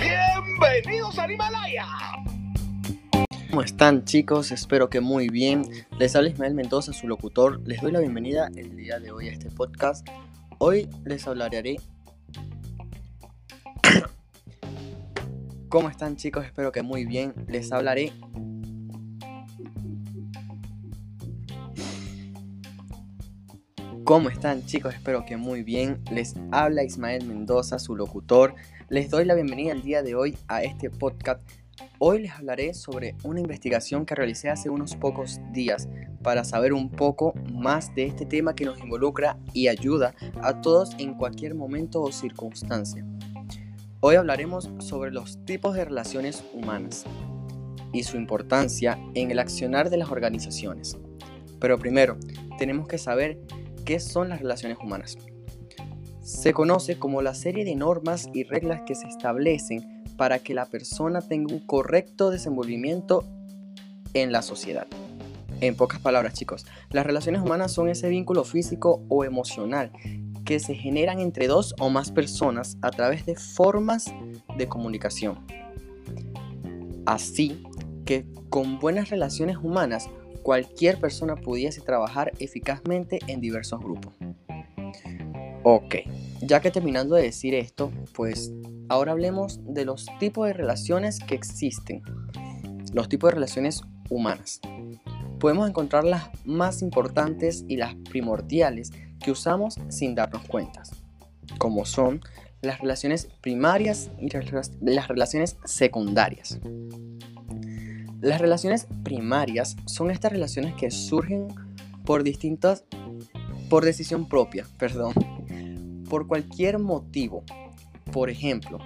Bienvenidos a Himalaya. ¿Cómo están chicos? Espero que muy bien. Les habla Ismael Mendoza, su locutor. Les doy la bienvenida el día de hoy a este podcast. Hoy les hablaré... ¿Cómo están chicos? Espero que muy bien. Les hablaré... ¿Cómo están chicos? Espero que muy bien. Les habla Ismael Mendoza, su locutor. Les doy la bienvenida el día de hoy a este podcast Hoy les hablaré sobre una investigación que realicé hace unos pocos días para saber un poco más de este tema que nos involucra y ayuda a todos en cualquier momento o circunstancia. Hoy hablaremos sobre los tipos de relaciones humanas y su importancia en el accionar de las organizaciones. Pero primero, tenemos que saber qué son las relaciones humanas. Se conoce como la serie de normas y reglas que se establecen para que la persona tenga un correcto desenvolvimiento en la sociedad. En pocas palabras, chicos, las relaciones humanas son ese vínculo físico o emocional que se generan entre dos o más personas a través de formas de comunicación. Así que con buenas relaciones humanas, cualquier persona pudiese trabajar eficazmente en diversos grupos. Ok, ya que terminando de decir esto, pues ahora hablemos de los tipos de relaciones que existen. Los tipos de relaciones humanas. Podemos encontrar las más importantes y las primordiales que usamos sin darnos cuenta, como son las relaciones primarias y las relaciones secundarias. Las relaciones primarias son estas relaciones que surgen por distintas por decisión propia, perdón, por cualquier motivo. Por ejemplo,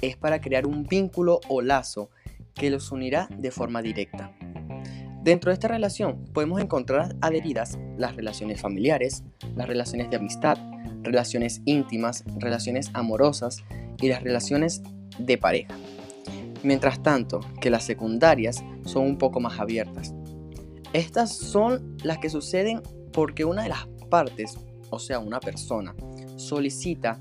es para crear un vínculo o lazo que los unirá de forma directa. Dentro de esta relación podemos encontrar adheridas las relaciones familiares, las relaciones de amistad, relaciones íntimas, relaciones amorosas y las relaciones de pareja. Mientras tanto que las secundarias son un poco más abiertas. Estas son las que suceden porque una de las partes, o sea, una persona, solicita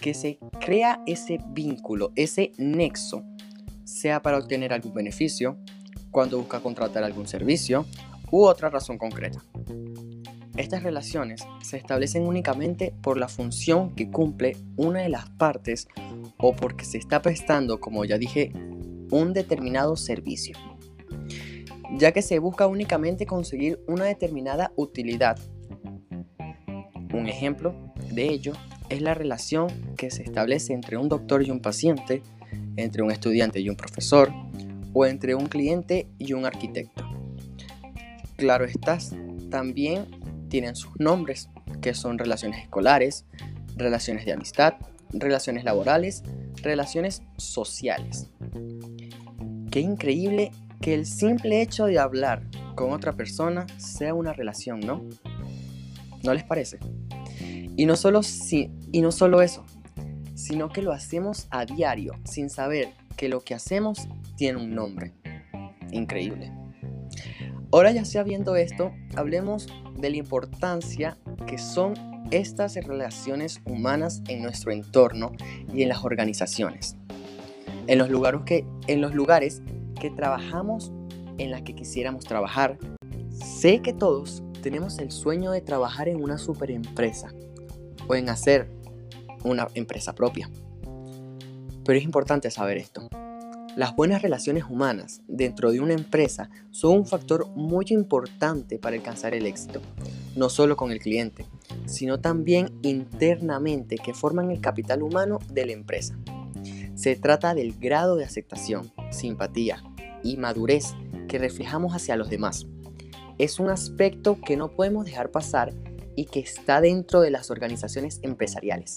que se crea ese vínculo, ese nexo, sea para obtener algún beneficio, cuando busca contratar algún servicio u otra razón concreta. Estas relaciones se establecen únicamente por la función que cumple una de las partes o porque se está prestando, como ya dije, un determinado servicio, ya que se busca únicamente conseguir una determinada utilidad. Un ejemplo de ello es la relación que se establece entre un doctor y un paciente, entre un estudiante y un profesor, o entre un cliente y un arquitecto. Claro estas también tienen sus nombres, que son relaciones escolares, relaciones de amistad, relaciones laborales, relaciones sociales. Qué increíble que el simple hecho de hablar con otra persona sea una relación, ¿no? ¿No les parece? Y no solo, y no solo eso, sino que lo hacemos a diario, sin saber que lo que hacemos tiene un nombre. Increíble. Ahora ya sabiendo esto, hablemos de la importancia que son estas relaciones humanas en nuestro entorno y en las organizaciones. En los lugares que, en trabajamos en las que quisiéramos trabajar. Sé que todos tenemos el sueño de trabajar en una super empresa pueden hacer una empresa propia. Pero es importante saber esto. Las buenas relaciones humanas dentro de una empresa son un factor muy importante para alcanzar el éxito, no solo con el cliente, sino también internamente que forman el capital humano de la empresa. Se trata del grado de aceptación, simpatía y madurez que reflejamos hacia los demás. Es un aspecto que no podemos dejar pasar y que está dentro de las organizaciones empresariales.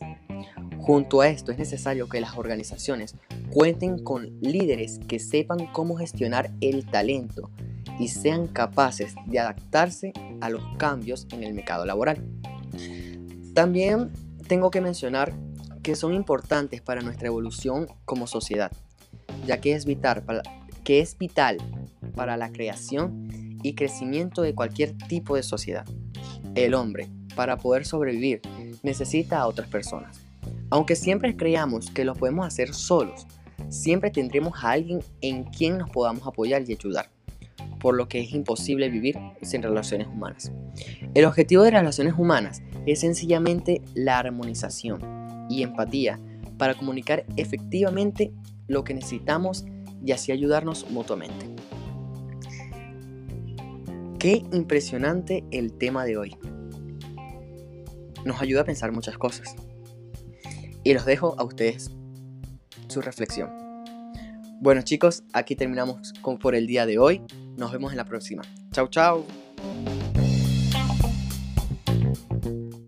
Junto a esto es necesario que las organizaciones cuenten con líderes que sepan cómo gestionar el talento y sean capaces de adaptarse a los cambios en el mercado laboral. También tengo que mencionar que son importantes para nuestra evolución como sociedad, ya que es vital para, la creación y crecimiento de cualquier tipo de sociedad. El hombre, para poder sobrevivir, necesita a otras personas. Aunque siempre creamos que lo podemos hacer solos, siempre tendremos a alguien en quien nos podamos apoyar y ayudar, por lo que es imposible vivir sin relaciones humanas. El objetivo de las relaciones humanas es sencillamente la armonización y empatía para comunicar efectivamente lo que necesitamos y así ayudarnos mutuamente. Qué impresionante el tema de hoy. Nos ayuda a pensar muchas cosas. Y los dejo a ustedes su reflexión. Bueno chicos, aquí terminamos con por el día de hoy. Nos vemos en la próxima. Chao, chao.